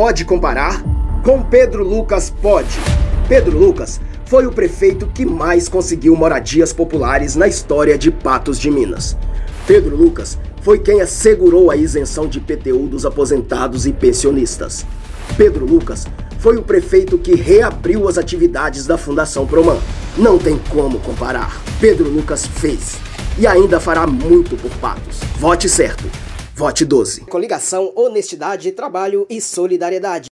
pode comparar? Com Pedro Lucas pode. Pedro Lucas foi o prefeito que mais conseguiu moradias populares na história de Patos de Minas. Pedro Lucas foi quem assegurou a isenção de PTU dos aposentados e pensionistas. Pedro Lucas foi o prefeito que reabriu as atividades da Fundação Proman. Não tem como comparar. Pedro Lucas fez e ainda fará muito por Patos. Vote certo. Vote 12. Coligação Honestidade, Trabalho e Solidariedade.